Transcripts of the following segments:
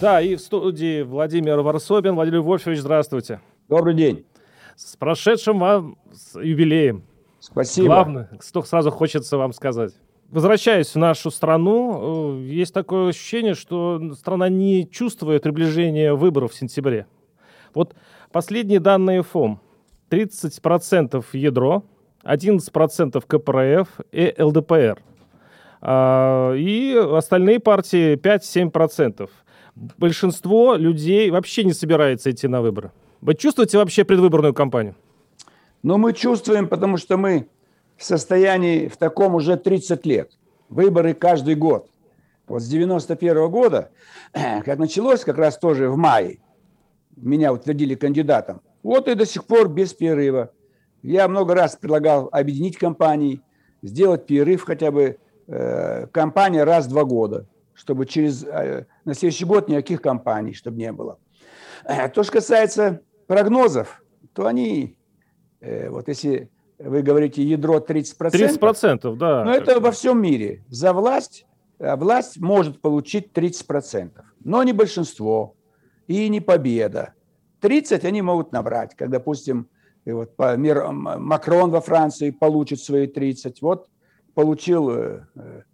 Да, и в студии Владимир Варсобин. Владимир Вольфович, здравствуйте. Добрый день. С прошедшим вам с юбилеем. Спасибо. Главное, что сразу хочется вам сказать. Возвращаясь в нашу страну, э, есть такое ощущение, что страна не чувствует приближения выборов в сентябре. Вот последние данные ФОМ. 30% ядро, 11% КПРФ и ЛДПР. А, И остальные партии 5-7%. Большинство людей вообще не собирается идти на выборы. Вы чувствуете вообще предвыборную кампанию? Но мы чувствуем, потому что мы в состоянии в таком уже 30 лет. Выборы каждый год. Вот с 91 года, как началось как раз тоже в мае, меня утвердили кандидатом. Вот и до сих пор без перерыва. Я много раз предлагал объединить компании, сделать перерыв хотя бы э, компания раз в два года, чтобы через э, на следующий год никаких компаний, чтобы не было. Э, То, что касается прогнозов, то они, э, вот если вы говорите ядро 30%, 30%, да. но это во всем мире. За власть, власть может получить 30%, но не большинство и не победа. 30 они могут набрать, как, допустим, вот по- мир- Макрон во Франции получит свои 30, вот получил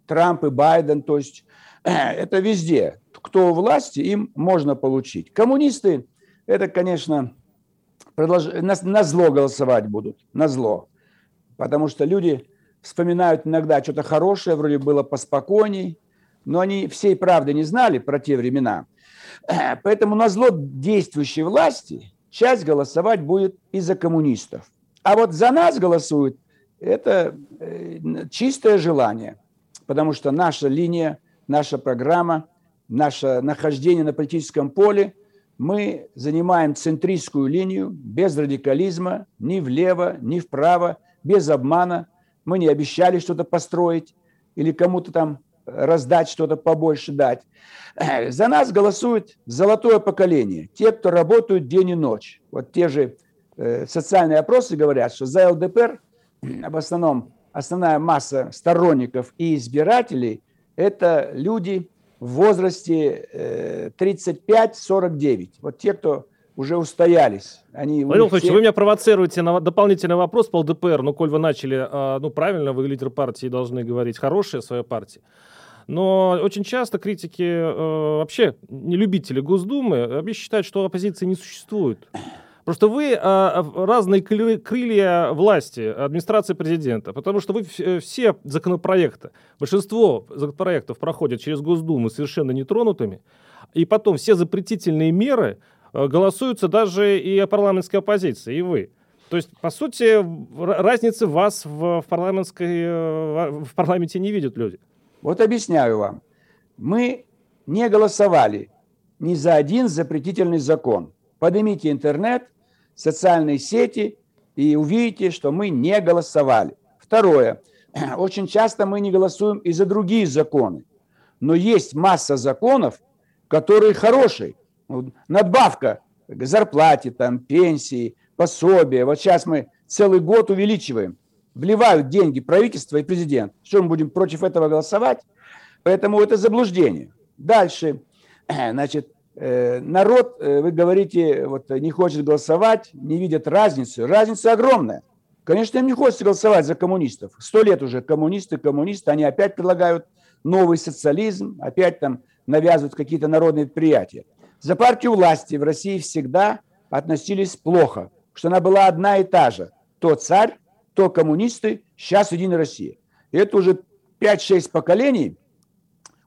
Трамп и Байден, то есть это везде. Кто у власти, им можно получить. Коммунисты, это, конечно, продолж- на, на зло голосовать будут, на зло. Потому что люди вспоминают иногда что-то хорошее, вроде было поспокойней, но они всей правды не знали про те времена. Поэтому на зло действующей власти часть голосовать будет из-за коммунистов. А вот за нас голосуют, это э, чистое желание. Потому что наша линия, наша программа, наше нахождение на политическом поле, мы занимаем центристскую линию без радикализма, ни влево, ни вправо, без обмана. Мы не обещали что-то построить или кому-то там раздать что-то побольше дать. За нас голосует золотое поколение, те, кто работают день и ночь. Вот те же э, социальные опросы говорят, что за ЛДПР в основном основная масса сторонников и избирателей – это люди в возрасте э, 35-49. Вот те, кто уже устоялись. Они, Владимир Владимирович, все- вы меня провоцируете на дополнительный вопрос по ЛДПР. Ну, коль вы начали, а, ну, правильно, вы лидер партии должны говорить хорошие о своей партии. Но очень часто критики, э, вообще не любители Госдумы, вообще считают, что оппозиции не существует. Просто вы в- разные кры- крылья власти, администрации президента, потому что вы э, все законопроекты, большинство законопроектов проходят через Госдуму совершенно нетронутыми, и потом все запретительные меры э, голосуются даже и парламентской оппозиции, и вы. То есть, по сути, разницы вас в парламентской, э, в парламенте не видят люди. Вот объясняю вам. Мы не голосовали ни за один запретительный закон. Поднимите интернет, социальные сети и увидите, что мы не голосовали. Второе. Очень часто мы не голосуем и за другие законы. Но есть масса законов, которые хорошие. Надбавка к зарплате, там, пенсии, пособия. Вот сейчас мы целый год увеличиваем. Вливают деньги правительство и президент. Что мы будем против этого голосовать? Поэтому это заблуждение. Дальше, значит, народ, э, вы говорите, вот не хочет голосовать, не видят разницу. Разница огромная. Конечно, им не хочется голосовать за коммунистов. Сто лет уже коммунисты, коммунисты, они опять предлагают новый социализм, опять там навязывают какие-то народные предприятия. За партию власти в России всегда относились плохо, что она была одна и та же. То царь, то коммунисты, сейчас Единая Россия. И это уже 5-6 поколений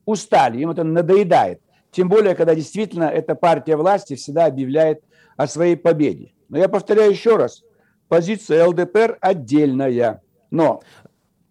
устали, им это надоедает. Тем более, когда действительно эта партия власти всегда объявляет о своей победе. Но я повторяю еще раз, позиция ЛДПР отдельная. Но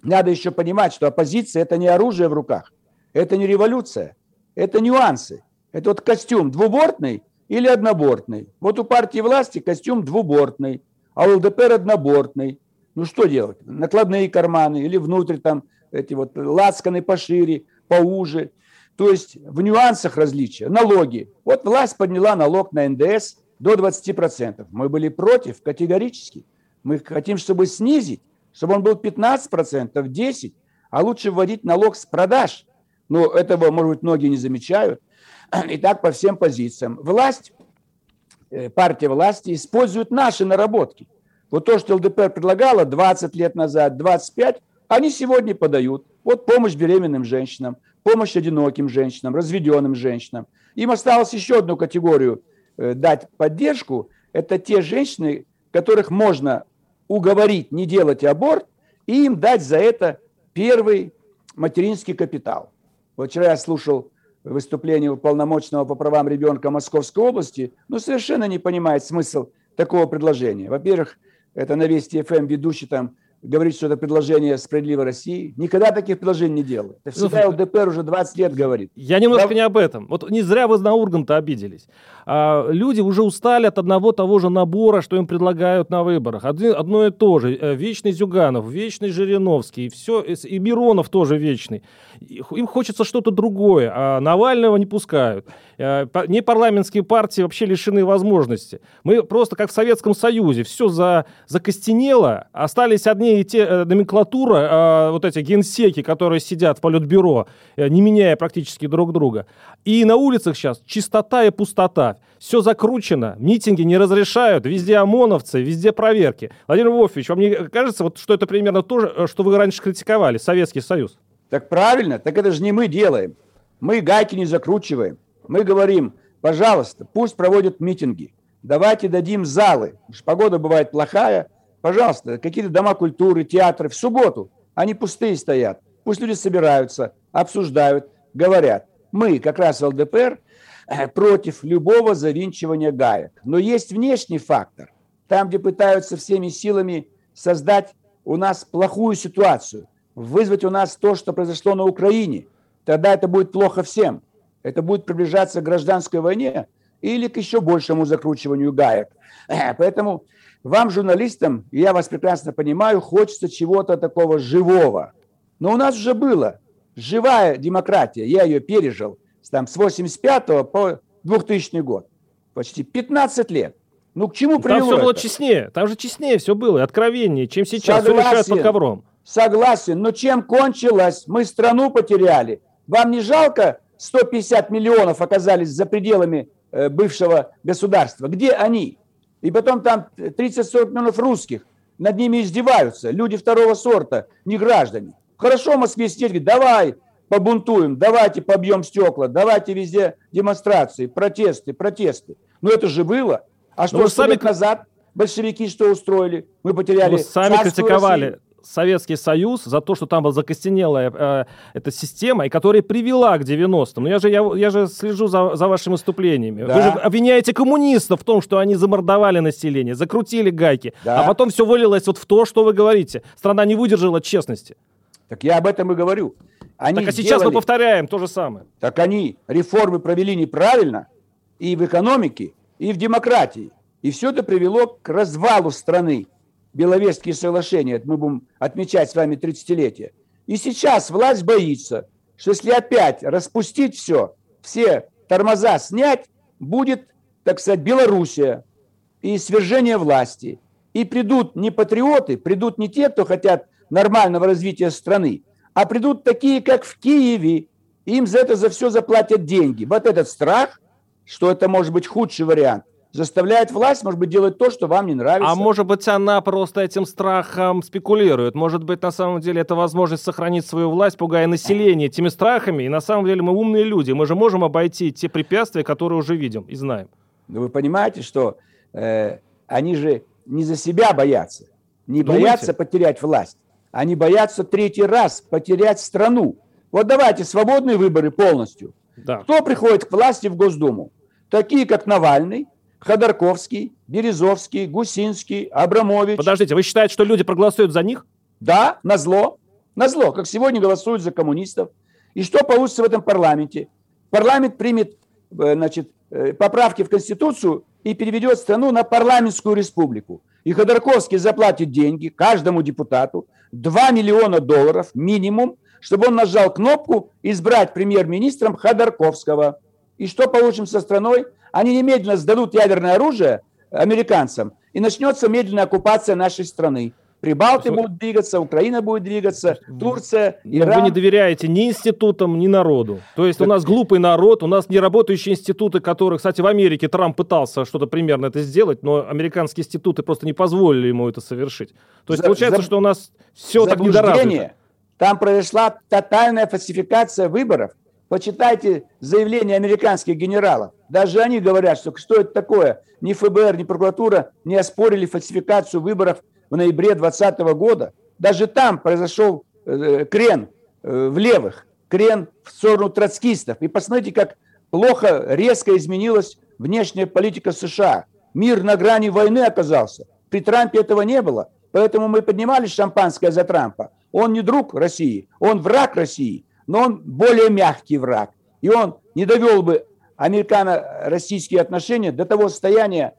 надо еще понимать, что оппозиция – это не оружие в руках, это не революция, это нюансы. Это вот костюм двубортный или однобортный. Вот у партии власти костюм двубортный, а у ЛДПР однобортный. Ну что делать? Накладные карманы или внутрь там эти вот лацканы пошире, поуже. То есть в нюансах различия. Налоги. Вот власть подняла налог на НДС до 20%. Мы были против категорически. Мы хотим, чтобы снизить, чтобы он был 15%, 10%, а лучше вводить налог с продаж. Но этого, может быть, многие не замечают. И так по всем позициям. Власть, э, партия власти использует наши наработки. Вот то, что ЛДПР предлагала 20 лет назад, 25, они сегодня подают. Вот помощь беременным женщинам, помощь одиноким женщинам, разведенным женщинам. Им осталось еще одну категорию э, дать поддержку. Это те женщины, которых можно уговорить не делать аборт, и им дать за это первый материнский капитал. Вот вчера я слушал выступление уполномоченного по правам ребенка Московской области, но совершенно не понимает смысл такого предложения. Во-первых, это на Вести ФМ ведущий там говорит, что это предложение «Справедливой России». Никогда таких предложений не делал. Это всегда ну, ЛДПР уже 20 лет говорит. Я немножко да? не об этом. Вот не зря вы на Урганта обиделись. А, люди уже устали от одного того же набора, что им предлагают на выборах. Один, одно и то же. Э, вечный Зюганов, вечный Жириновский, и, все, и Миронов тоже вечный. Им хочется что-то другое, а Навального не пускают. Э, не парламентские партии вообще лишены возможности. Мы просто как в Советском Союзе. Все за, закостенело, остались одни и те э, номенклатура, э, вот эти генсеки, которые сидят в политбюро, не меняя практически друг друга. И на улицах сейчас чистота и пустота. Все закручено, митинги не разрешают, везде ОМОНовцы, везде проверки. Владимир Вольфович, вам не кажется, вот, что это примерно то же, что вы раньше критиковали, Советский Союз? Так правильно, так это же не мы делаем. Мы гайки не закручиваем. Мы говорим, пожалуйста, пусть проводят митинги. Давайте дадим залы. Погода бывает плохая, Пожалуйста, какие-то дома культуры, театры в субботу, они пустые стоят. Пусть люди собираются, обсуждают, говорят. Мы, как раз ЛДПР, э, против любого завинчивания гаек. Но есть внешний фактор. Там, где пытаются всеми силами создать у нас плохую ситуацию, вызвать у нас то, что произошло на Украине, тогда это будет плохо всем. Это будет приближаться к гражданской войне или к еще большему закручиванию гаек. Э, поэтому вам, журналистам, я вас прекрасно понимаю, хочется чего-то такого живого. Но у нас уже было живая демократия, я ее пережил там, с 85 по 2000 год. Почти 15 лет. Ну, к чему привело Там все было это? честнее, там же честнее все было, откровеннее, чем сейчас. Согласен, все решают под ковром. Согласен, но чем кончилось? Мы страну потеряли. Вам не жалко 150 миллионов оказались за пределами э, бывшего государства? Где они? И потом там 30-40 миллионов русских. Над ними издеваются. Люди второго сорта, не граждане. Хорошо в Москве сидеть, говорит, давай побунтуем, давайте побьем стекла, давайте везде демонстрации, протесты, протесты. Но это же было. А что, сто лет назад большевики что устроили? Мы потеряли... Вы сами критиковали. Россию. Советский Союз за то, что там была закостенелая э, эта система, и которая привела к 90-м. Ну, я же, я, я же слежу за, за вашими выступлениями. Да. Вы же обвиняете коммунистов в том, что они замордовали население, закрутили гайки, да. а потом все вылилось вот в то, что вы говорите. Страна не выдержала честности. Так я об этом и говорю. Они так а сейчас мы повторяем то же самое. Так они реформы провели неправильно и в экономике, и в демократии. И все это привело к развалу страны. Беловежские соглашения, мы будем отмечать с вами 30-летие. И сейчас власть боится, что если опять распустить все, все тормоза снять, будет, так сказать, Белоруссия и свержение власти. И придут не патриоты, придут не те, кто хотят нормального развития страны, а придут такие, как в Киеве. Им за это за все заплатят деньги. Вот этот страх, что это может быть худший вариант – заставляет власть, может быть, делать то, что вам не нравится. А может быть, она просто этим страхом спекулирует. Может быть, на самом деле, это возможность сохранить свою власть, пугая население этими страхами. И на самом деле мы умные люди. Мы же можем обойти те препятствия, которые уже видим и знаем. Но вы понимаете, что э, они же не за себя боятся. Не Думаете? боятся потерять власть. Они боятся третий раз потерять страну. Вот давайте свободные выборы полностью. Да. Кто приходит к власти в Госдуму? Такие, как Навальный, Ходорковский, Березовский, Гусинский, Абрамович. Подождите, вы считаете, что люди проголосуют за них? Да, на зло. На зло, как сегодня голосуют за коммунистов. И что получится в этом парламенте? Парламент примет э, значит, э, поправки в Конституцию и переведет страну на парламентскую республику. И Ходорковский заплатит деньги каждому депутату, 2 миллиона долларов минимум, чтобы он нажал кнопку «Избрать премьер-министром Ходорковского». И что получим со страной? Они немедленно сдадут ядерное оружие американцам, и начнется медленная оккупация нашей страны. Прибалты будут двигаться, Украина будет двигаться, Турция, Иран. Вы не доверяете ни институтам, ни народу. То есть у нас глупый народ, у нас неработающие институты, которые, кстати, в Америке Трамп пытался что-то примерно это сделать, но американские институты просто не позволили ему это совершить. То есть за, получается, за, что у нас все так недоразвито. Там произошла тотальная фальсификация выборов. Почитайте заявления американских генералов. Даже они говорят, что что это такое. Ни ФБР, ни прокуратура не оспорили фальсификацию выборов в ноябре 2020 года. Даже там произошел э, крен э, в левых, крен в сторону троцкистов. И посмотрите, как плохо, резко изменилась внешняя политика США. Мир на грани войны оказался. При Трампе этого не было. Поэтому мы поднимали шампанское за Трампа. Он не друг России, он враг России, но он более мягкий враг. И он не довел бы американо-российские отношения до того состояния,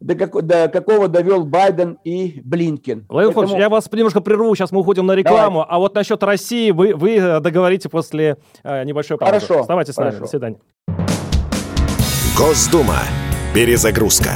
до, как, до какого довел Байден и Блинкин. Владимир Поэтому... я вас немножко прерву, сейчас мы уходим на рекламу. Давай. А вот насчет России вы, вы э, договорите после э, небольшой паузы. Хорошо. Оставайтесь с нами. До свидания. Госдума. Перезагрузка.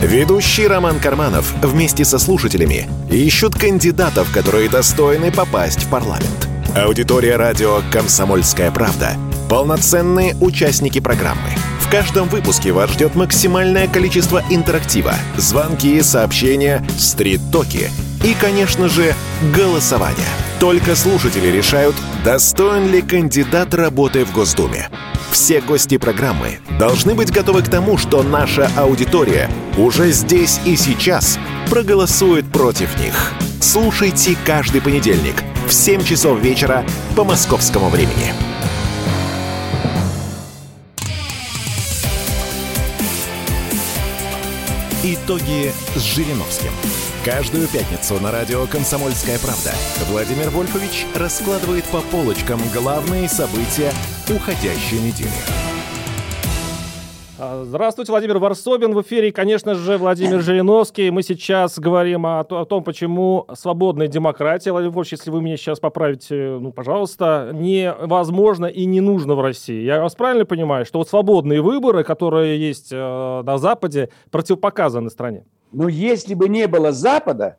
Ведущий Роман Карманов вместе со слушателями ищут кандидатов, которые достойны попасть в парламент. Аудитория радио «Комсомольская правда» — полноценные участники программы — в каждом выпуске вас ждет максимальное количество интерактива, звонки, сообщения, стрит-токи и, конечно же, голосование. Только слушатели решают, достоин ли кандидат работы в Госдуме. Все гости программы должны быть готовы к тому, что наша аудитория уже здесь и сейчас проголосует против них. Слушайте каждый понедельник в 7 часов вечера по московскому времени. Итоги с Жириновским. Каждую пятницу на радио «Комсомольская правда» Владимир Вольфович раскладывает по полочкам главные события уходящей недели. А, здравствуйте, Владимир Варсобин в эфире. Конечно же, Владимир Жириновский. Мы сейчас говорим о, о том, почему свободная демократия, Владимир Вольфович, если вы меня сейчас поправите, ну, пожалуйста, невозможно и не нужно в России. Я вас правильно понимаю, что вот свободные выборы, которые есть э, на Западе, противопоказаны стране? Ну, если бы не было Запада,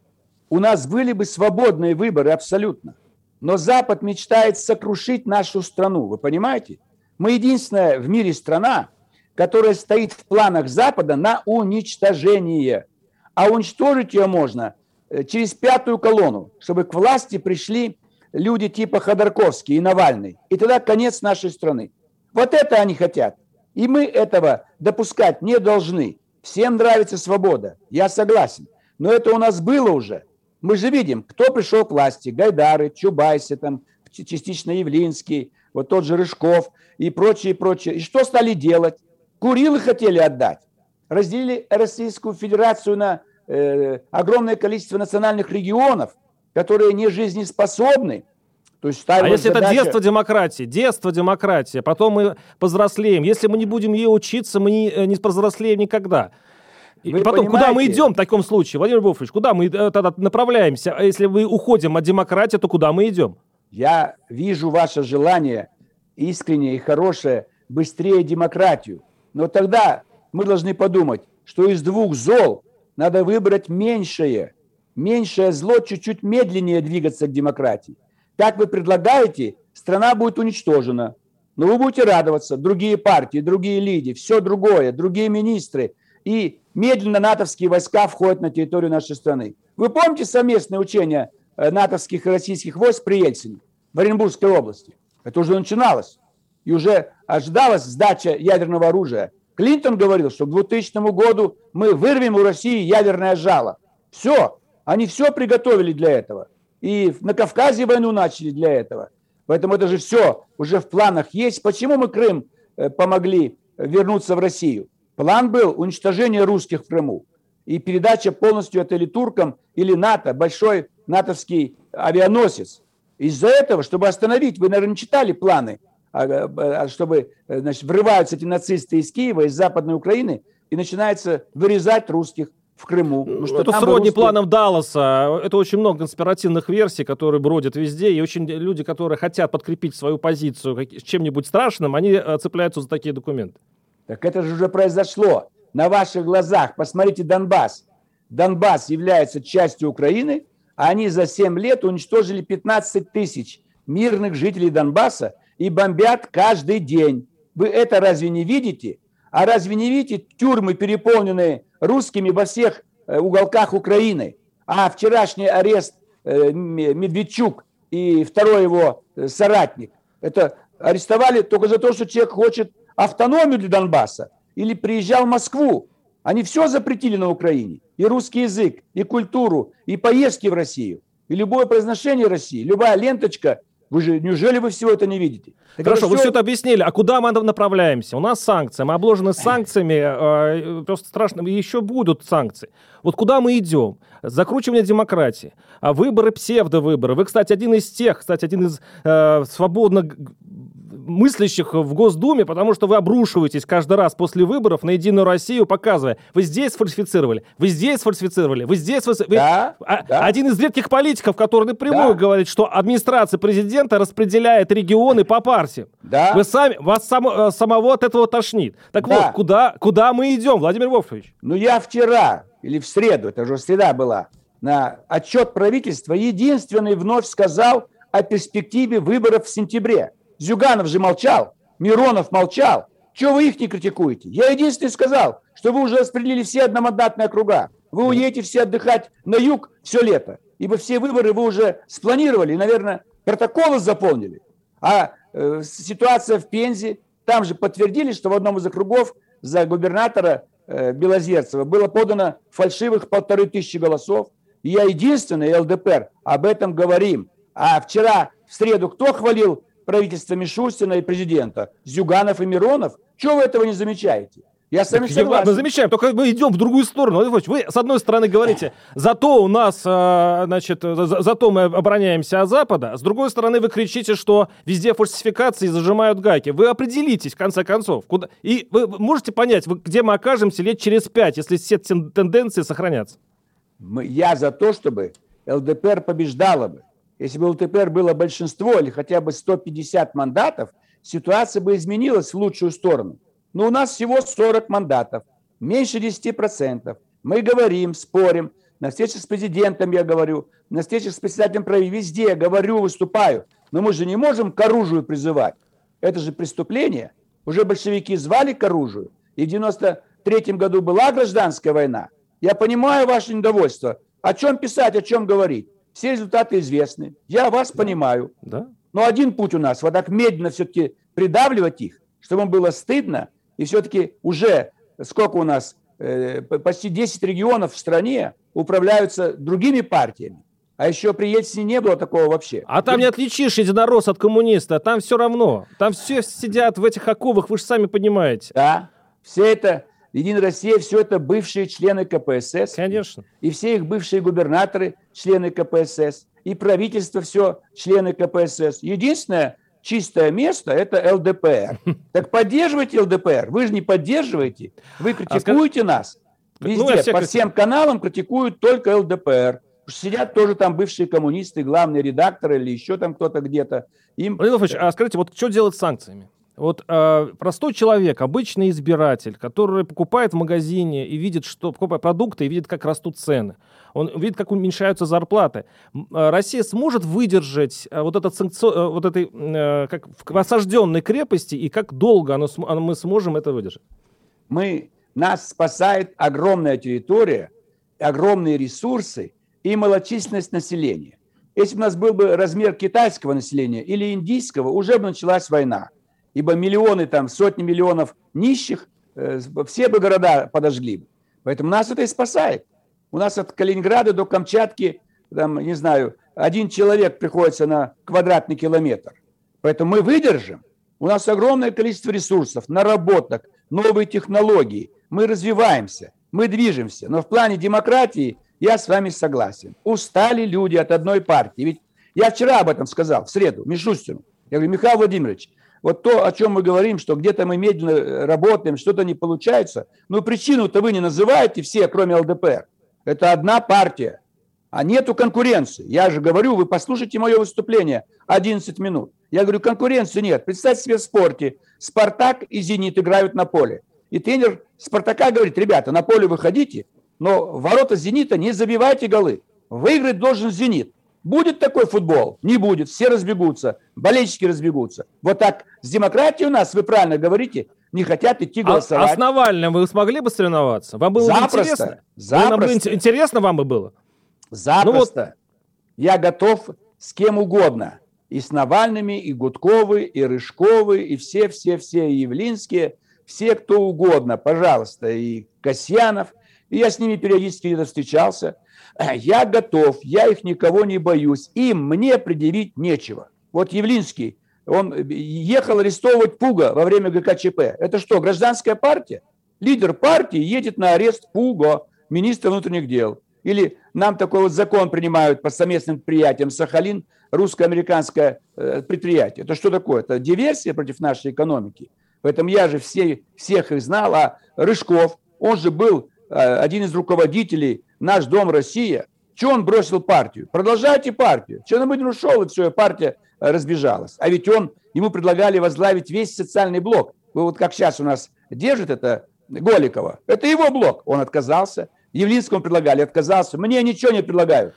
у нас были бы свободные выборы абсолютно. Но Запад мечтает сокрушить нашу страну, вы понимаете? Мы единственная в мире страна, которая стоит в планах Запада на уничтожение. А уничтожить ее можно э, через пятую колонну, чтобы к власти пришли люди типа Ходорковский и Навальный. И тогда конец нашей страны. Вот это они хотят. И мы этого допускать не должны. Всем нравится свобода, я согласен. Но это у нас было уже. Мы же видим, кто пришел к власти. Гайдары, Чубайсы, там, частично Явлинский, вот тот же Рыжков и прочее, прочее. И что стали делать? Курилы хотели отдать. Разделили Российскую Федерацию на э, огромное количество национальных регионов, которые не жизнеспособны. То есть а если задача... это детство демократии, детство демократии, потом мы повзрослеем. Если мы не будем ей учиться, мы не, э, не повзрослеем никогда. И Вы потом, понимаете? куда мы идем в таком случае, Владимир Буфович, куда мы э, тогда направляемся? А если мы уходим от демократии, то куда мы идем? Я вижу ваше желание искреннее и хорошее быстрее демократию. Но тогда мы должны подумать, что из двух зол надо выбрать меньшее. Меньшее зло чуть-чуть медленнее двигаться к демократии. Как вы предлагаете, страна будет уничтожена. Но вы будете радоваться, другие партии, другие лиди, все другое, другие министры. И медленно натовские войска входят на территорию нашей страны. Вы помните совместное учение э, натовских и российских войск при Ельцине в Оренбургской области? Это уже начиналось и уже ожидалась сдача ядерного оружия. Клинтон говорил, что к 2000 году мы вырвем у России ядерное жало. Все, они все приготовили для этого. И на Кавказе войну начали для этого. Поэтому это же все уже в планах есть. Почему мы Крым э, помогли вернуться в Россию? План был уничтожение русских в Крыму и передача полностью это или туркам, или НАТО, большой натовский авианосец. Из-за этого, чтобы остановить, вы, наверное, читали планы чтобы, значит, врываются эти нацисты из Киева, из Западной Украины, и начинается вырезать русских, в Крыму. Ну, что это сродни русские... планам Далласа. Это очень много конспиративных версий, которые бродят везде. И очень люди, которые хотят подкрепить свою позицию чем-нибудь страшным, они э, цепляются за такие документы. Так это же уже произошло. На ваших глазах. Посмотрите Донбасс. Донбасс является частью Украины, а они за 7 лет уничтожили 15 тысяч мирных жителей Донбасса и бомбят каждый день. Вы это разве не видите? А разве не видите тюрьмы, переполненные русскими во всех э, уголках Украины? А вчерашний арест э, Медведчук и второй его э, соратник, это арестовали только за то, что человек хочет автономию для Донбасса или приезжал в Москву. Они все запретили на Украине. И русский язык, и культуру, и поездки в Россию, и любое произношение России, любая ленточка вы же, неужели вы всего это не видите? Так Хорошо, все... вы все это объяснили. А куда мы направляемся? У нас санкции, мы обложены санкциями, э, просто страшно, еще будут санкции. Вот куда мы идем? Закручивание демократии, а выборы, псевдовыборы. Вы, кстати, один из тех, кстати, один из э, свободно мыслящих в Госдуме, потому что вы обрушиваетесь каждый раз после выборов на Единую Россию, показывая, вы здесь сфальсифицировали, вы здесь сфальсифицировали, вы здесь... Вы... Да, а, да. Один из редких политиков, который напрямую да. говорит, что администрация президента распределяет регионы по партиям. Да. Вы сами, вас само, э, самого от этого тошнит. Так да. вот, куда, куда мы идем, Владимир Вольфович? Ну, я вчера или в среду, это уже среда была, на отчет правительства единственный вновь сказал о перспективе выборов в сентябре. Зюганов же молчал, Миронов молчал. Чего вы их не критикуете? Я единственный сказал, что вы уже распределили все одномандатные округа. Вы уедете все отдыхать на юг все лето. Ибо все выборы вы уже спланировали и, наверное, протоколы заполнили. А э, ситуация в Пензе, там же подтвердили, что в одном из округов за губернатора э, Белозерцева было подано фальшивых полторы тысячи голосов. И я единственный, ЛДПР, об этом говорим. А вчера, в среду, кто хвалил правительства Мишустина и президента, Зюганов и Миронов. Чего вы этого не замечаете? Я с вами согласен. Мы замечаем, только мы идем в другую сторону. Вы, с одной стороны, говорите, зато у нас, а, значит, за, зато мы обороняемся от Запада, с другой стороны, вы кричите, что везде фальсификации зажимают гайки. Вы определитесь, в конце концов. Куда... И вы можете понять, где мы окажемся лет через пять, если все тенденции сохранятся? Я за то, чтобы ЛДПР побеждала бы. Если бы ЛТПР было большинство или хотя бы 150 мандатов, ситуация бы изменилась в лучшую сторону. Но у нас всего 40 мандатов, меньше 10%. Мы говорим, спорим, на встречах с президентом я говорю, на встречах с председателем правительства, везде я говорю, выступаю. Но мы же не можем к оружию призывать. Это же преступление. Уже большевики звали к оружию. И в 93 году была гражданская война. Я понимаю ваше недовольство. О чем писать, о чем говорить? Все результаты известны. Я вас да. понимаю. Да. Но один путь у нас, вот так медленно все-таки придавливать их, чтобы им было стыдно. И все-таки уже сколько у нас, э, почти 10 регионов в стране управляются другими партиями. А еще при Ельцине не было такого вообще. А там не отличишь единорос от коммуниста, там все равно. Там все сидят в этих оковах, вы же сами понимаете. Да, все это Единая Россия, все это бывшие члены КПСС. Конечно. И все их бывшие губернаторы, члены КПСС. И правительство все члены КПСС. Единственное чистое место – это ЛДПР. Так поддерживайте ЛДПР. Вы же не поддерживаете. Вы а критикуете нас. Ну, Везде, по всем каналам критикуют только ЛДПР. Сидят тоже там бывшие коммунисты, главные редакторы или еще там кто-то где-то. Им... Владимир а скажите, вот что делать с санкциями? Вот э, простой человек, обычный избиратель, который покупает в магазине и видит, что покупает продукты и видит, как растут цены. Он видит, как уменьшаются зарплаты. Э, Россия сможет выдержать э, вот, этот санкци... Э, вот этой э, как в осажденной крепости и как долго оно, мы сможем это выдержать? Мы, нас спасает огромная территория, огромные ресурсы и малочисленность населения. Если бы у нас был бы размер китайского населения или индийского, уже бы началась война ибо миллионы, там, сотни миллионов нищих, э, все бы города подожгли. Поэтому нас это и спасает. У нас от Калининграда до Камчатки, там, не знаю, один человек приходится на квадратный километр. Поэтому мы выдержим. У нас огромное количество ресурсов, наработок, новые технологии. Мы развиваемся, мы движемся. Но в плане демократии я с вами согласен. Устали люди от одной партии. Ведь я вчера об этом сказал, в среду, Мишустину. Я говорю, Михаил Владимирович, вот то, о чем мы говорим, что где-то мы медленно работаем, что-то не получается, ну причину-то вы не называете все, кроме ЛДПР. Это одна партия, а нету конкуренции. Я же говорю, вы послушайте мое выступление, 11 минут. Я говорю, конкуренции нет. Представьте себе в спорте, Спартак и Зенит играют на поле. И тренер Спартака говорит, ребята, на поле выходите, но ворота Зенита не забивайте голы. Выиграть должен Зенит. Будет такой футбол? Не будет. Все разбегутся. Болельщики разбегутся. Вот так с демократией у нас, вы правильно говорите, не хотят идти а голосовать. А, а с Навальным вы смогли бы соревноваться? Вам было Запросто. бы интересно? Запросто. Интересно вам бы было? Запросто. Ну вот. Я готов с кем угодно. И с Навальными, и Гудковы, и Рыжковы, и все-все-все, и Явлинские, все кто угодно, пожалуйста, и Касьянов. И я с ними периодически где-то встречался – я готов, я их никого не боюсь, им мне предъявить нечего. Вот Явлинский, он ехал арестовывать Пуга во время ГКЧП. Это что, гражданская партия? Лидер партии едет на арест Пуга, министра внутренних дел. Или нам такой вот закон принимают по совместным предприятиям Сахалин, русско-американское э, предприятие. Это что такое? Это диверсия против нашей экономики. Поэтому я же все, всех их знал, а Рыжков, он же был э, один из руководителей наш Дом Россия, что он бросил партию? Продолжайте партию. Черномырдин ушел, и все, и партия э, разбежалась. А ведь он, ему предлагали возглавить весь социальный блок. Вот как сейчас у нас держит это Голикова. Это его блок. Он отказался. Явлинскому предлагали, отказался. Мне ничего не предлагают.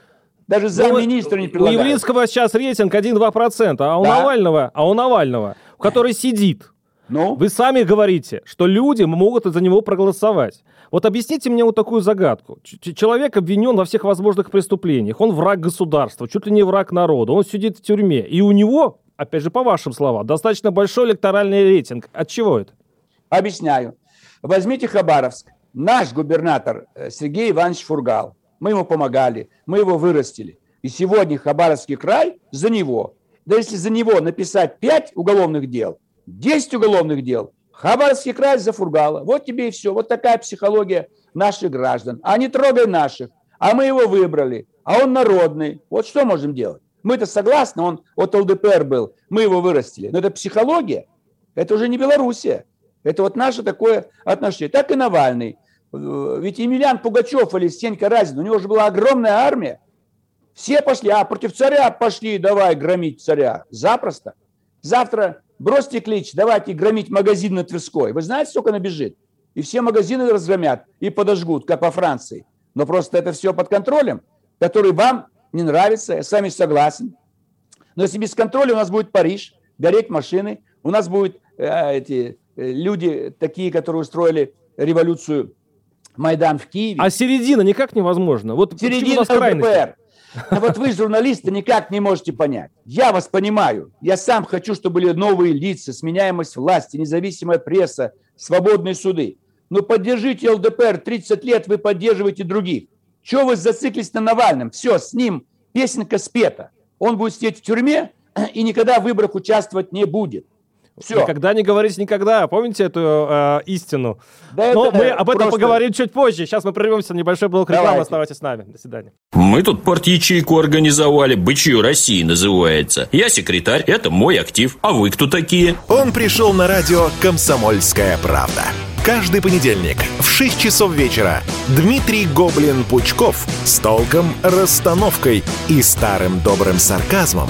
Даже замминистра ну, не предлагают. У Явлинского сейчас рейтинг 1-2%, а у да. Навального, а у Навального, который сидит, ну? Вы сами говорите, что люди могут за него проголосовать. Вот объясните мне вот такую загадку. Ч- человек обвинен во всех возможных преступлениях. Он враг государства, чуть ли не враг народа. Он сидит в тюрьме. И у него, опять же, по вашим словам, достаточно большой электоральный рейтинг. От чего это? Объясняю. Возьмите Хабаровск. Наш губернатор э, Сергей Иванович Фургал. Мы ему помогали, мы его вырастили. И сегодня Хабаровский край за него. Да если за него написать 5 уголовных дел, 10 уголовных дел. Хабаровский край зафургало. Вот тебе и все. Вот такая психология наших граждан. А не трогай наших. А мы его выбрали. А он народный. Вот что можем делать? Мы-то согласны, он от ЛДПР был, мы его вырастили. Но это психология. Это уже не Белоруссия. Это вот наше такое отношение. Так и Навальный. Ведь Емельян Пугачев или Стенька Разин, у него же была огромная армия. Все пошли, а против царя пошли, давай громить царя. Запросто. Завтра бросьте клич, давайте громить магазин на Тверской. Вы знаете, сколько набежит? И все магазины разгромят и подожгут, как во Франции. Но просто это все под контролем, который вам не нравится, я с вами согласен. Но если без контроля у нас будет Париж, гореть машины, у нас будут э, эти э, люди такие, которые устроили революцию Майдан в Киеве. А середина никак невозможно. Вот середина ЛДПР. А вот вы, журналисты, никак не можете понять. Я вас понимаю. Я сам хочу, чтобы были новые лица, сменяемость власти, независимая пресса, свободные суды. Но поддержите ЛДПР 30 лет, вы поддерживаете других. Чего вы зациклись на Навальном? Все, с ним песенка спета. Он будет сидеть в тюрьме и никогда в выборах участвовать не будет. Все. Никогда не говорить никогда. Помните эту э, истину? Да Но мы об этом просто... поговорим чуть позже. Сейчас мы прервемся на небольшой блок рекламы. Оставайтесь с нами. До свидания. Мы тут парт-ячейку организовали. Бычью России называется. Я секретарь, это мой актив. А вы кто такие? Он пришел на радио «Комсомольская правда». Каждый понедельник в 6 часов вечера Дмитрий Гоблин-Пучков с толком, расстановкой и старым добрым сарказмом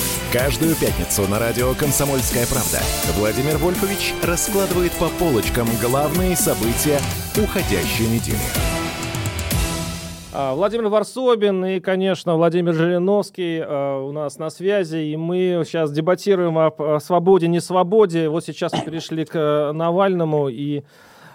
Каждую пятницу на радио «Комсомольская правда» Владимир Вольфович раскладывает по полочкам главные события уходящей недели. А, Владимир Варсобин и, конечно, Владимир Жириновский а, у нас на связи, и мы сейчас дебатируем о свободе, не свободе. Вот сейчас перешли к э, Навальному и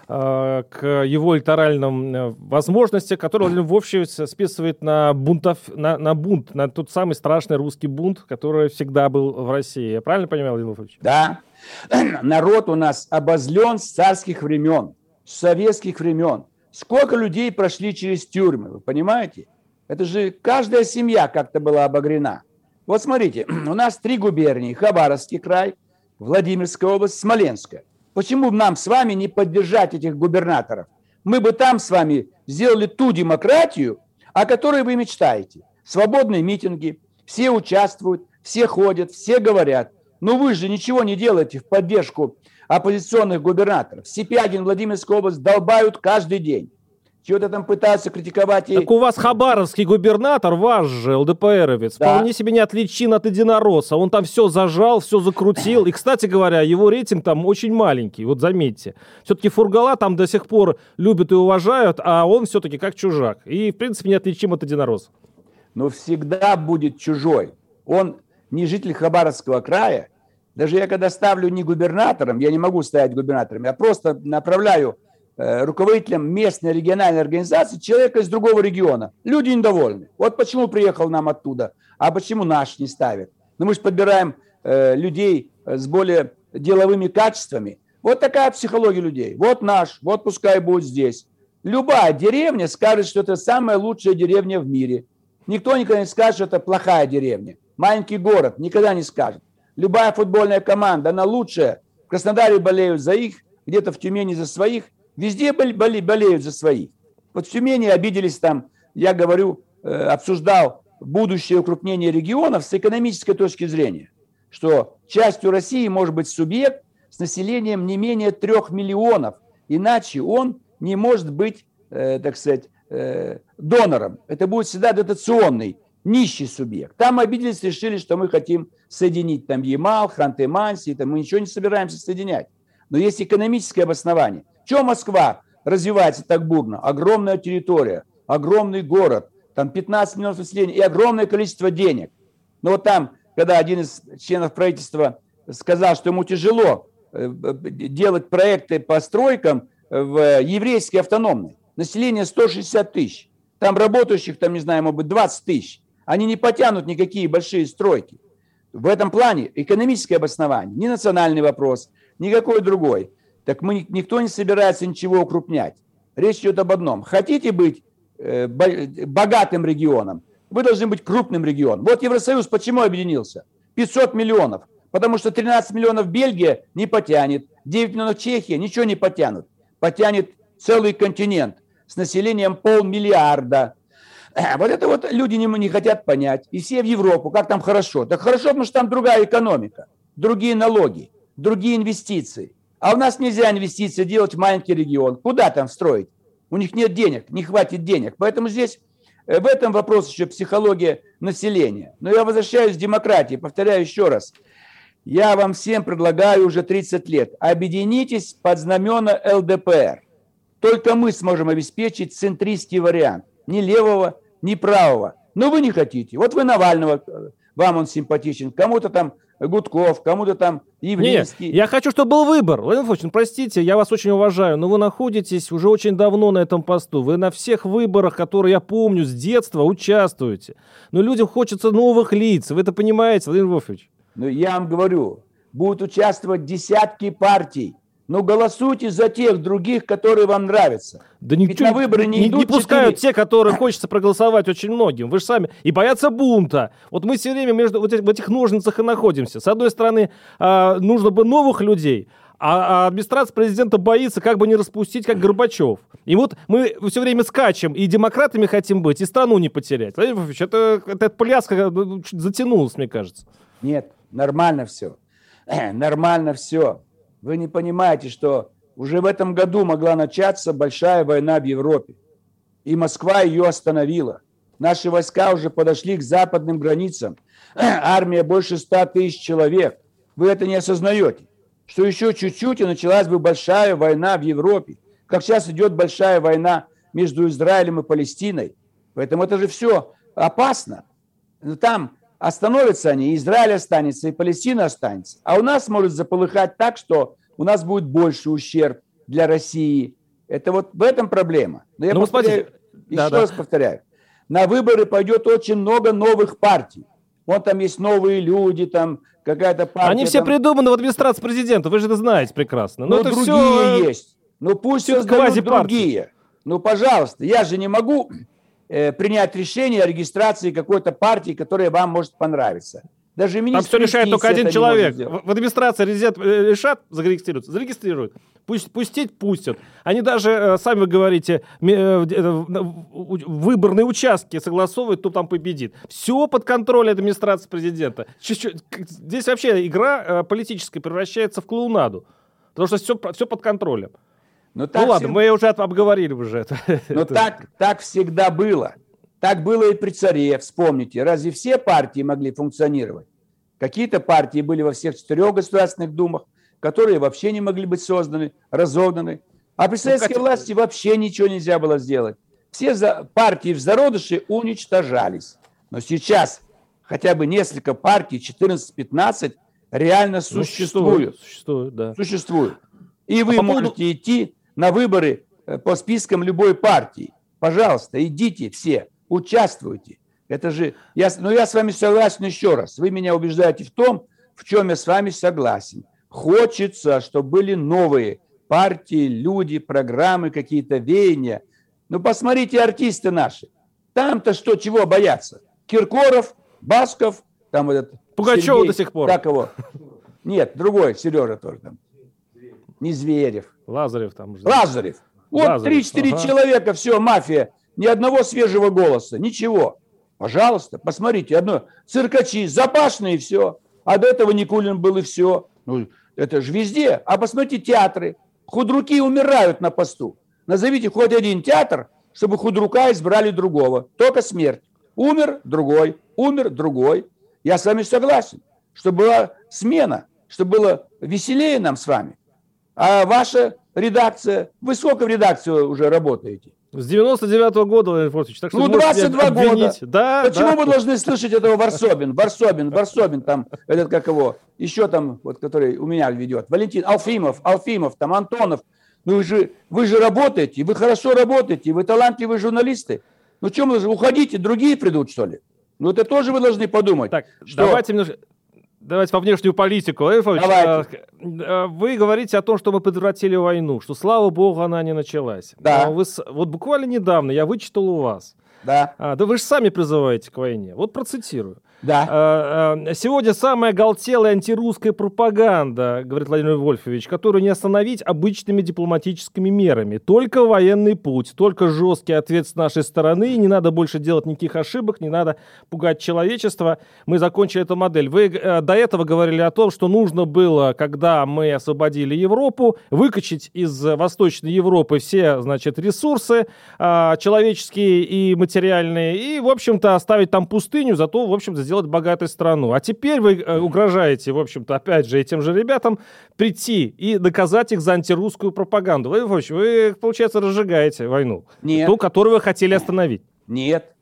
к его электоральным э, возможностям, которые он в общем списывает на, бунтов, на, на бунт, на тот самый страшный русский бунт, который всегда был в России. Я правильно понимаю, Владимир Владимирович? Да. Народ у нас обозлен с царских времен, с советских времен. Сколько людей прошли через тюрьмы, вы понимаете? Это же каждая семья как-то была обогрена. Вот смотрите, у нас три губернии. Хабаровский край, Владимирская область, Смоленская. Почему нам с вами не поддержать этих губернаторов? Мы бы там с вами сделали ту демократию, о которой вы мечтаете. Свободные митинги, все участвуют, все ходят, все говорят. Но вы же ничего не делаете в поддержку оппозиционных губернаторов. Сипягин, Владимирская область долбают каждый день. Чего-то там пытаются критиковать. И... Так у вас хабаровский губернатор, ваш же, ЛДПРовец, да. вполне себе не отличен от единоросса. Он там все зажал, все закрутил. И, кстати говоря, его рейтинг там очень маленький, вот заметьте. Все-таки Фургала там до сих пор любят и уважают, а он все-таки как чужак. И, в принципе, не отличим от единоросса. Но всегда будет чужой. Он не житель Хабаровского края, даже я когда ставлю не губернатором, я не могу ставить губернатором, я просто направляю руководителем местной региональной организации человека из другого региона. Люди недовольны. Вот почему приехал нам оттуда, а почему наш не ставит. Ну мы же подбираем э, людей с более деловыми качествами. Вот такая психология людей. Вот наш, вот пускай будет здесь. Любая деревня скажет, что это самая лучшая деревня в мире. Никто никогда не скажет, что это плохая деревня. Маленький город никогда не скажет. Любая футбольная команда, она лучшая. В Краснодаре болеют за их, где-то в Тюмени за своих. Везде боле, болеют за своих. Вот в Тюмени обиделись там, я говорю, э, обсуждал будущее укрупнение регионов с экономической точки зрения, что частью России может быть субъект с населением не менее трех миллионов, иначе он не может быть, э, так сказать, э, донором. Это будет всегда дотационный нищий субъект. Там обиделись, решили, что мы хотим соединить там Ямал, Ханты-Манси, мы ничего не собираемся соединять. Но есть экономическое обоснование. Чего Москва развивается так бурно? Огромная территория, огромный город, там 15 миллионов населения и огромное количество денег. Но вот там, когда один из членов правительства сказал, что ему тяжело э, делать проекты по стройкам в еврейской автономной, население 160 тысяч, там работающих, там, не знаю, может быть, 20 тысяч, они не потянут никакие большие стройки. В этом плане экономическое обоснование, не национальный вопрос, никакой другой. Так мы, никто не собирается ничего укрупнять. Речь идет об одном. Хотите быть э, богатым регионом, вы должны быть крупным регионом. Вот Евросоюз почему объединился? 500 миллионов. Потому что 13 миллионов Бельгия не потянет, 9 миллионов Чехия ничего не потянут. Потянет целый континент с населением полмиллиарда. Вот это вот люди не, не хотят понять. И все в Европу, как там хорошо. Так хорошо, потому что там другая экономика, другие налоги, другие инвестиции. А у нас нельзя инвестиции делать в маленький регион. Куда там строить? У них нет денег, не хватит денег. Поэтому здесь э, в этом вопрос еще психология населения. Но я возвращаюсь к демократии, повторяю еще раз. Я вам всем предлагаю уже 30 лет. Объединитесь под знамена ЛДПР. Только мы сможем обеспечить центристский вариант. Ни левого, ни правого. Но вы не хотите. Вот вы Навального, вам он симпатичен, кому-то там Гудков, кому-то там Явлинский. Нет, я хочу, чтобы был выбор. Владимир Владимирович, ну, простите, я вас очень уважаю, но вы находитесь уже очень давно на этом посту. Вы на всех выборах, которые я помню с детства, участвуете. Но людям хочется новых лиц. Вы это понимаете, Владимир Вольфович? Ну, я вам говорю, будут участвовать десятки партий. Ну, голосуйте за тех других, которые вам нравятся. Да никто на выборы не, не идут. Не пускают 4... те, которые хочется проголосовать очень многим. Вы же сами. И боятся бунта. Вот мы все время между вот этих, в этих ножницах и находимся. С одной стороны, э, нужно бы новых людей, а, а администрация президента боится, как бы не распустить, как Горбачев. И вот мы все время скачем, и демократами хотим быть, и страну не потерять. Владимир это, это пляска ну, затянулась, мне кажется. Нет, нормально все. Нормально все. Вы не понимаете, что уже в этом году могла начаться большая война в Европе. И Москва ее остановила. Наши войска уже подошли к западным границам. Армия больше 100 тысяч человек. Вы это не осознаете. Что еще чуть-чуть и началась бы большая война в Европе. Как сейчас идет большая война между Израилем и Палестиной. Поэтому это же все опасно. Но там остановятся они, Израиль останется, и Палестина останется. А у нас может заполыхать так, что у нас будет больше ущерб для России. Это вот в этом проблема. Но я Ну, повторяю, смотрите, еще да, да. раз повторяю. На выборы пойдет очень много новых партий. Вон там есть новые люди, там какая-то партия. Они все там- придуманы в администрации президента, вы же это знаете прекрасно. Ну, Но это другие все... есть. Ну, пусть создают квазипартии. другие. Ну, пожалуйста, я же не могу принять решение о регистрации какой-то партии, которая вам может понравиться. Даже Там министр все решает только один человек. В администрации резидент э, решат, зарегистрируются, зарегистрируют. Пусть, пустить, пустят. Они даже, э, сами вы говорите, э, э, выборные участки согласовывают, кто там победит. Все под контролем администрации президента. Здесь вообще игра э, политическая превращается в клоунаду. Потому что все, все под контролем. Но Ну так ладно, всег- мы уже обговорили уже это. Но Это- так, так всегда было. Так было и при царе. Вспомните, разве все партии могли функционировать? Какие-то партии были во всех четырех государственных думах, которые вообще не могли быть созданы, разогнаны. А при советской Катя- власти вообще ничего нельзя было сделать. Все за- партии в зародыше уничтожались. Но сейчас хотя бы несколько партий, 14-15, реально Ну, существуют Существуют, да. существуют. И вы по поводу- можете идти на выборы э, по спискам любой партии. Пожалуйста, идите все, участвуйте. Это же, я, но я с вами согласен еще раз. Вы меня убеждаете в том, в чем я с вами согласен. Хочется, чтобы были новые партии, люди, программы, какие-то веяния. Ну, посмотрите, артисты наши. Там-то что, чего бояться? Киркоров, Басков, там этот... Пугачева Сергей, до сих пор. Как его? Нет, другой, Сережа тоже там. Не Зверев. Лазарев там. уже. Лазарев. Вот 3-4 ага. человека, все, мафия. Ни одного свежего голоса, ничего. Пожалуйста, посмотрите, одно. Циркачи, запашные, все. А до этого Никулин был и все. Ну, это же везде. А посмотрите театры. Худруки умирают на посту. Назовите хоть один театр, чтобы худрука избрали другого. Только смерть. Умер другой, умер другой. Я с вами согласен, что была смена, чтобы было веселее нам с вами. А ваша редакция, вы сколько в редакции уже работаете? С 99 года, Владимир Фортович, так что Ну, можете 22 года. Да, Почему да. вы должны слышать этого Варсобин, Варсобин, Варсобин, там, этот как его, еще там, вот, который у меня ведет, Валентин, Алфимов, Алфимов, там, Антонов. Ну, вы же, вы же работаете, вы хорошо работаете, вы талантливые журналисты. Ну, чем вы же уходите, другие придут, что ли? Ну, это тоже вы должны подумать. Так, что- давайте немножко... Давайте по внешнюю политику. Давайте. э, э, Вы говорите о том, что мы предотвратили войну, что, слава богу, она не началась. Да. Но вы вот буквально недавно я вычитал у вас. Да, А, да вы же сами призываете к войне. Вот процитирую. Да. А, а, Сегодня самая оголтелая антирусская пропаганда, говорит Владимир Вольфович, которую не остановить обычными дипломатическими мерами. Только военный путь, только жесткий ответ с нашей стороны. Не надо больше делать никаких ошибок, не надо пугать человечество. Мы закончили эту модель. Вы э, до этого говорили о том, что нужно было, когда мы освободили Европу, выкачать из э, Восточной Европы все, значит, ресурсы человеческие и материальные, и, в общем-то, оставить там пустыню, зато, в общем-то, сделать богатой страну. А теперь вы э, угрожаете, в общем-то, опять же, этим же ребятам прийти и доказать их за антирусскую пропаганду. Владимир Владимирович, вы, получается, разжигаете войну. Нет. Ту, которую вы хотели остановить. Нет.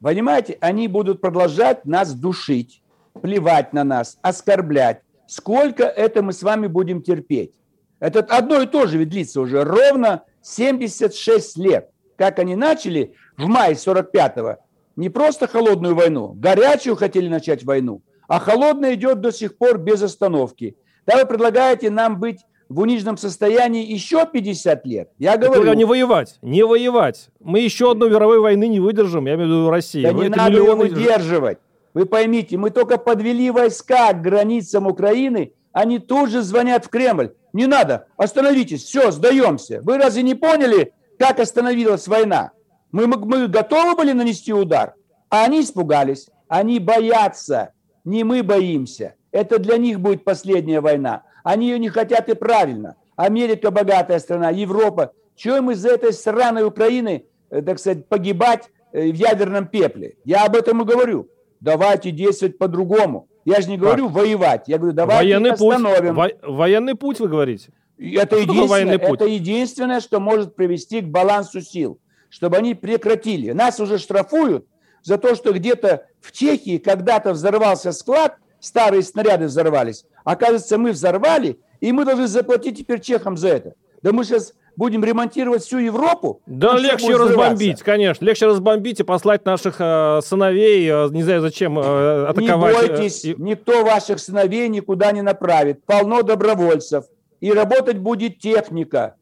Понимаете, они будут продолжать нас душить, плевать на нас, оскорблять. Сколько это мы с вами будем терпеть? Это одно и то же ведь длится уже ровно 76 лет. Как они начали в мае 45-го не просто холодную войну, горячую хотели начать войну, а холодная идет до сих пор без остановки. Да вы предлагаете нам быть в униженном состоянии еще 50 лет? Я говорю, не воевать, не воевать. Мы еще одной мировой войны не выдержим, я имею в виду Россию. Да Вы не надо его миллионы- выдерживать. Вы поймите, мы только подвели войска к границам Украины, они тут же звонят в Кремль. Не надо, остановитесь, все, сдаемся. Вы разве не поняли, как остановилась война? Мы, мы, мы готовы были нанести удар, а они испугались. Они боятся, не мы боимся. Это для них будет последняя война. Они ее не хотят и правильно. Америка богатая страна, Европа. Чего им из-за этой сраной Украины, э, так сказать, погибать э, в ядерном пепле? Я об этом и говорю. Давайте действовать по-другому. Я же не говорю воевать. Я говорю, давайте Военный путь, остановим. во- военный путь, вы говорите? Это Что единственное, военный путь? это единственное, что может привести к балансу сил. Чтобы они прекратили. Нас уже штрафуют за то, что где-то в Чехии когда-то взорвался склад, старые снаряды взорвались. Оказывается, мы взорвали, и мы должны заплатить теперь чехам за это. Да мы сейчас будем ремонтировать всю Европу. Да, легче разбомбить, конечно. Легче разбомбить и послать наших э, сыновей, э, не знаю зачем, э, атаковать. Не бойтесь, э, никто ваших сыновей никуда не направит. Полно добровольцев. И работать будет техника.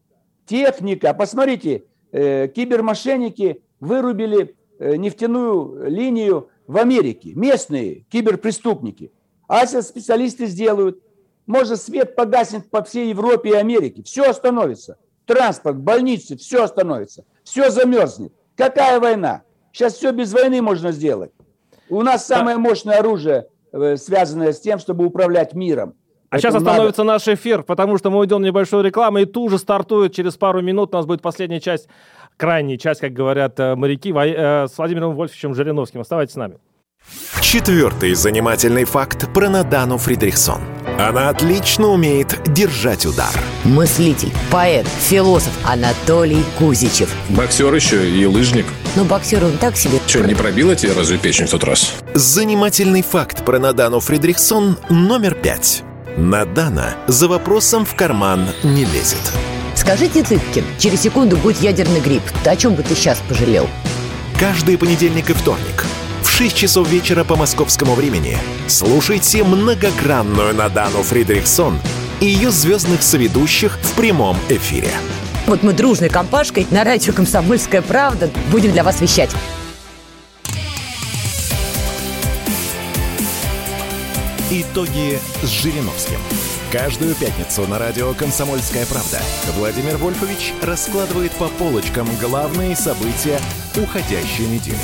Техника. Посмотрите, э, кибермошенники вырубили э, нефтяную линию в Америке. Местные киберпреступники. А если специалисты сделают, может свет погаснет по всей Европе и Америке. Все остановится транспорт, больницы, все остановится, все замерзнет. Какая война? Сейчас все без войны можно сделать. У нас самое мощное оружие, э, связанное с тем, чтобы управлять миром. А сейчас остановится надо... наш эфир, потому что мы уйдем в небольшую рекламу, и тут же стартует через пару минут. У нас будет последняя часть, крайняя часть, как говорят э, моряки, э, с Владимиром Вольфовичем Жириновским. Оставайтесь с нами. Четвертый занимательный факт про Надану Фридрихсон. Она отлично умеет держать удар. Мыслитель, поэт, философ Анатолий Кузичев. Боксер еще и лыжник. Ну, боксер он так себе. Че, не пробила тебе разве печень в тот раз? Занимательный факт про Надану Фридрихсон номер пять. Надана за вопросом в карман не лезет. Скажите, Цыпкин, через секунду будет ядерный грипп. Ты о чем бы ты сейчас пожалел? Каждый понедельник и вторник – 6 часов вечера по московскому времени слушайте многогранную Надану Фридрихсон и ее звездных соведущих в прямом эфире. Вот мы дружной компашкой на радио «Комсомольская правда» будем для вас вещать. Итоги с Жириновским. Каждую пятницу на радио «Комсомольская правда» Владимир Вольфович раскладывает по полочкам главные события уходящей недели.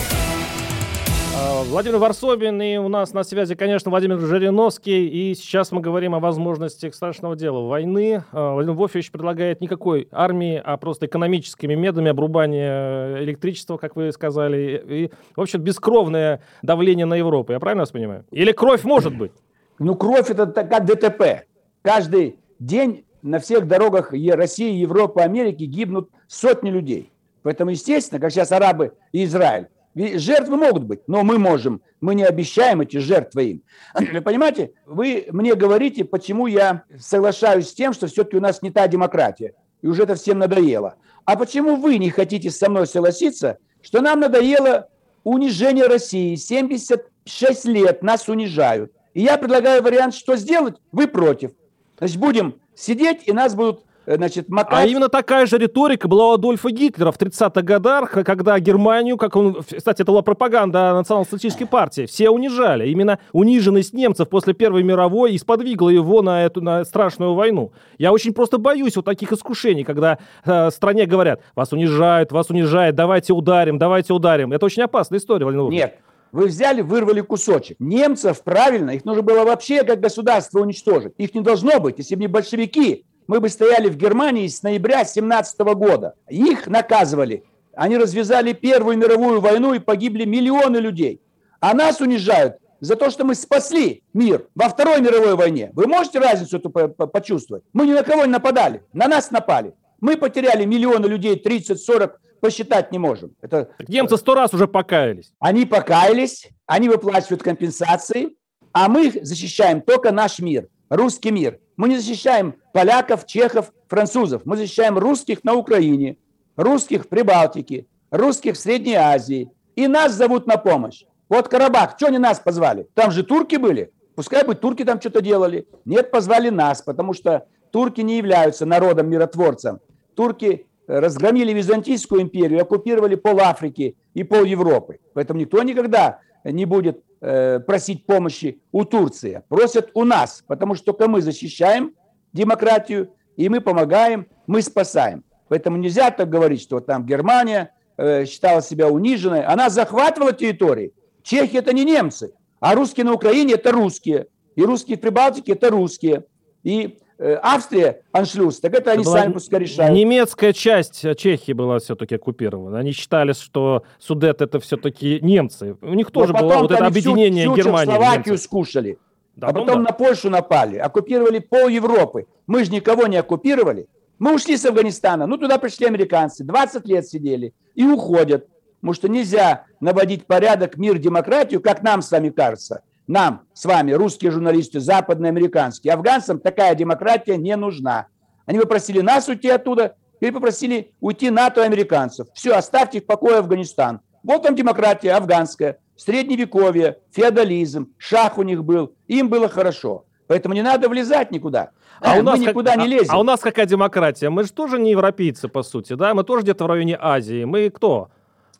Владимир Варсобин, и у нас на связи, конечно, Владимир Жириновский, и сейчас мы говорим о возможностях страшного дела войны. А, Владимир Вольфович предлагает никакой армии, а просто экономическими методами обрубания электричества, как вы сказали, и, в общем, бескровное давление на Европу. Я правильно вас понимаю? Или кровь может быть? Ну, кровь это как ДТП. Каждый день на всех дорогах России, Европы, Америки гибнут сотни людей. Поэтому, естественно, как сейчас арабы и Израиль, Жертвы могут быть, но мы можем. Мы не обещаем эти жертвы им. Вы понимаете, вы мне говорите, почему я соглашаюсь с тем, что все-таки у нас не та демократия. И уже это всем надоело. А почему вы не хотите со мной согласиться, что нам надоело унижение России? 76 лет нас унижают. И я предлагаю вариант, что сделать, вы против. Значит, будем сидеть, и нас будут Э, значит, мотать... А именно такая же риторика была у Адольфа Гитлера в 30-х годах, когда Германию, как он, кстати, это была пропаганда национал-социалистической партии, все унижали. Именно униженность немцев после Первой мировой и сподвигла его на эту на страшную войну. Я очень просто боюсь вот таких искушений, когда э, стране говорят, вас унижают, вас унижают, давайте ударим, давайте ударим. Это очень опасная история, Владимир Нет, вы взяли, вырвали кусочек. Немцев, правильно, их нужно было вообще как государство уничтожить. Их не должно быть, если бы не большевики мы бы стояли в Германии с ноября 17 года. Их наказывали. Они развязали Первую мировую войну и погибли миллионы людей. А нас унижают за то, что мы спасли мир во Второй мировой войне. Вы можете разницу эту почувствовать? Мы ни на кого не нападали, на нас напали. Мы потеряли миллионы людей, 30-40, посчитать не можем. Это... Так немцы сто раз уже покаялись. Они покаялись, они выплачивают компенсации, а мы защищаем только наш мир, русский мир. Мы не защищаем поляков, чехов, французов. Мы защищаем русских на Украине, русских в Прибалтике, русских в Средней Азии. И нас зовут на помощь. Вот Карабах, что они нас позвали? Там же турки были. Пускай бы турки там что-то делали. Нет, позвали нас, потому что турки не являются народом-миротворцем. Турки разгромили Византийскую империю, оккупировали пол Африки и пол Европы. Поэтому никто никогда не будет э, просить помощи у Турции. Просят у нас, потому что только мы защищаем демократию, и мы помогаем, мы спасаем. Поэтому нельзя так говорить, что там Германия э, считала себя униженной. Она захватывала территории. Чехия – это не немцы, а русские на Украине – это русские. И русские в Прибалтике – это русские. И Австрия, аншлюз, так это, это они сами пускай решают. Немецкая часть Чехии была все-таки оккупирована. Они считали, что Судет это все-таки немцы. У них тоже было вот это объединение всю, всю Германии. Словакию скушали. Да, а потом да. на Польшу напали, оккупировали пол Европы. Мы же никого не оккупировали. Мы ушли с Афганистана, ну туда пришли американцы, 20 лет сидели и уходят. Потому что нельзя наводить порядок, мир, демократию, как нам с вами кажется. Нам с вами, русские журналисты, западные, американские. Афганцам такая демократия не нужна. Они попросили нас уйти оттуда, или попросили уйти НАТО и американцев. Все, оставьте в покое Афганистан. Вот там демократия афганская, средневековье, феодализм, шах у них был, им было хорошо. Поэтому не надо влезать никуда. А, а у нас мы никуда как, не лезем. А, а у нас какая демократия? Мы же тоже не европейцы, по сути, да? Мы тоже где-то в районе Азии. Мы кто?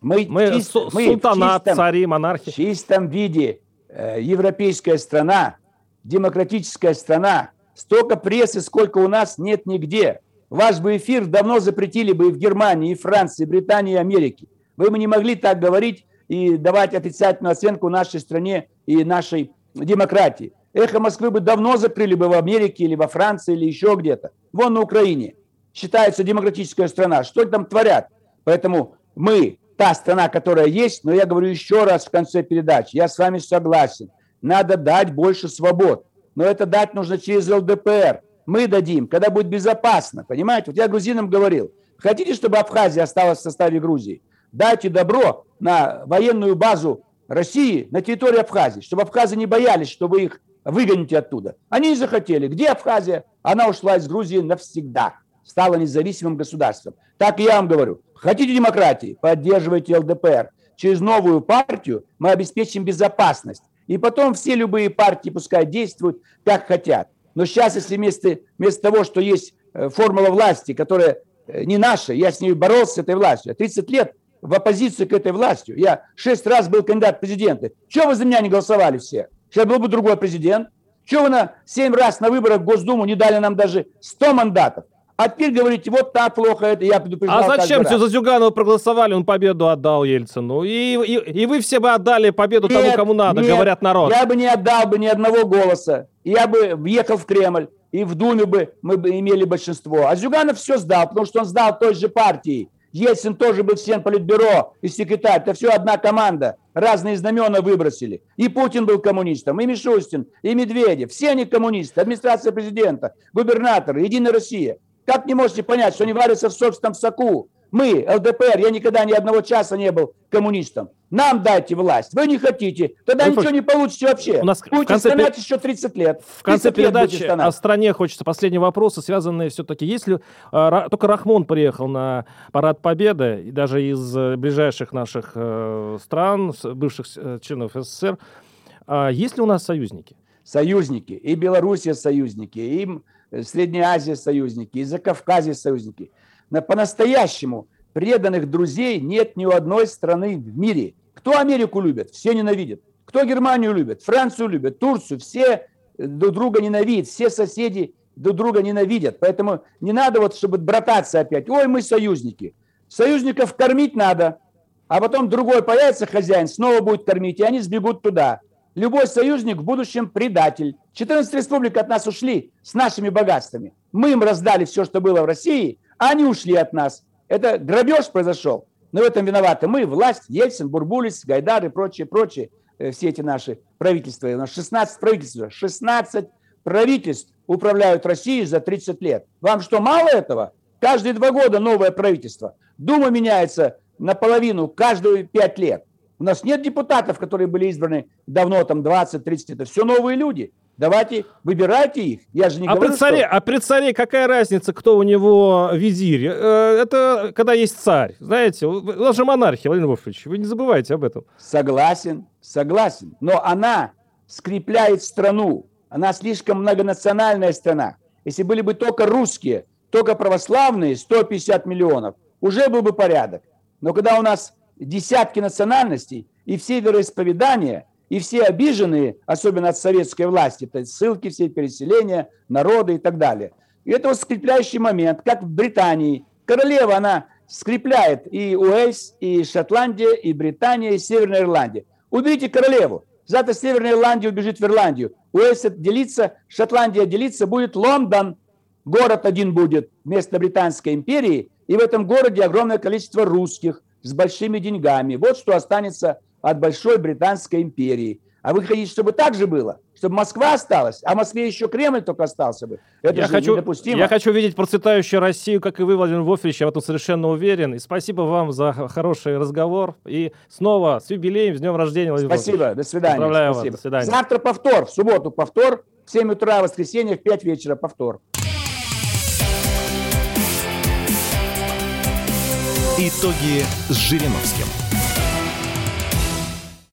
Мы, мы, чист, су- мы султанат, чистом, цари, монархи. В чистом виде европейская страна, демократическая страна. Столько прессы, сколько у нас, нет нигде. Ваш бы эфир давно запретили бы и в Германии, и Франции, и Британии, и Америке. Вы бы не могли так говорить и давать отрицательную оценку нашей стране и нашей демократии. Эхо Москвы бы давно закрыли бы в Америке или во Франции или еще где-то. Вон на Украине. Считается демократическая страна. Что там творят? Поэтому мы та страна, которая есть, но я говорю еще раз в конце передачи, я с вами согласен. Надо дать больше свобод. Но это дать нужно через ЛДПР. Мы дадим, когда будет безопасно. Понимаете? Вот я грузинам говорил. Хотите, чтобы Абхазия осталась в составе Грузии? Дайте добро на военную базу России на территории Абхазии, чтобы абхазы не боялись, что вы их выгоните оттуда. Они не захотели. Где Абхазия? Она ушла из Грузии навсегда. Стала независимым государством. Так я вам говорю. Хотите демократии? Поддерживайте ЛДПР. Через новую партию мы обеспечим безопасность. И потом все любые партии пускай действуют, как хотят. Но сейчас, если вместо, вместо того, что есть э, формула власти, которая э, не наша, я с ней боролся, с этой властью, 30 лет в оппозиции к этой власти. Я шесть раз был кандидат в президенты. Чего вы за меня не голосовали все? Сейчас был бы другой президент. Чего вы на семь раз на выборах в Госдуму не дали нам даже 100 мандатов? А теперь говорите, вот так плохо это, я предупреждал. А зачем все за Зюганова проголосовали, он победу отдал Ельцину. И, и, и вы все бы отдали победу нет, тому, кому надо, нет, говорят народ. Я бы не отдал бы ни одного голоса. Я бы въехал в Кремль, и в Думе бы мы бы имели большинство. А Зюганов все сдал, потому что он сдал той же партии. Ельцин тоже был член политбюро и секретарь. Это все одна команда. Разные знамена выбросили. И Путин был коммунистом, и Мишустин, и Медведев. Все они коммунисты. Администрация президента, губернаторы, Единая Россия. Как не можете понять, что они варятся в собственном соку? Мы, ЛДПР, я никогда ни одного часа не был коммунистом. Нам дайте власть. Вы не хотите. Тогда Вы ничего не получите вообще. У нас Будете в конце стонать еще 30 лет. В конце передачи о стране хочется последние вопросы, связанные все-таки. Если э, только Рахмон приехал на парад Победы, и даже из э, ближайших наших э, стран, бывших э, членов СССР, э, есть ли у нас союзники? Союзники. И Белоруссия союзники, и Средняя Азия союзники, и Закавказье союзники. Но по-настоящему преданных друзей нет ни у одной страны в мире. Кто Америку любит? Все ненавидят. Кто Германию любит? Францию любит, Турцию. Все э, друг друга ненавидят, все соседи друг друга ненавидят. Поэтому не надо вот, чтобы брататься опять. Ой, мы союзники. Союзников кормить надо, а потом другой появится хозяин, снова будет кормить, и они сбегут туда. Любой союзник в будущем предатель. 14 республик от нас ушли с нашими богатствами. Мы им раздали все, что было в России, а они ушли от нас. Это грабеж произошел. Но в этом виноваты мы, власть, Ельцин, Бурбулис, Гайдар и прочие, прочие, э, все эти наши правительства. У нас 16 правительств. 16 правительств управляют Россией за 30 лет. Вам что, мало этого? Каждые два года новое правительство. Дума меняется наполовину каждые пять лет. У нас нет депутатов, которые были избраны давно, там 20-30, это все новые люди. Давайте, выбирайте их. Я же не а говорю, при царе, что... А при царе какая разница, кто у него визирь? Э, это когда есть царь. Знаете, у нас же монархия, Владимир Вольфович, вы не забывайте об этом. Согласен, согласен. Но она скрепляет страну. Она слишком многонациональная страна. Если были бы только русские, только православные, 150 миллионов, уже был бы порядок. Но когда у нас десятки национальностей, и все вероисповедания, и все обиженные, особенно от советской власти, то есть ссылки, все переселения, народы и так далее. И это вот скрепляющий момент, как в Британии. Королева, она скрепляет и Уэльс, и Шотландия, и Британия, и Северная Ирландия. Уберите королеву. Завтра Северная Ирландия убежит в Ирландию. Уэльс делится, Шотландия делится, будет Лондон. Город один будет вместо Британской империи. И в этом городе огромное количество русских – с большими деньгами. Вот что останется от Большой Британской империи. А вы хотите, чтобы так же было? Чтобы Москва осталась, а в Москве еще Кремль только остался бы? Это я же хочу, недопустимо. Я хочу видеть процветающую Россию, как и вы, Владимир Вольфович, я в этом совершенно уверен. И спасибо вам за хороший разговор. И снова с юбилеем, с днем рождения, Владимир Спасибо, Вольфович. до свидания. Поздравляю Спасибо. вас, до свидания. Завтра повтор, в субботу повтор, в 7 утра, воскресенье, в 5 вечера повтор. Итоги с Жириновским.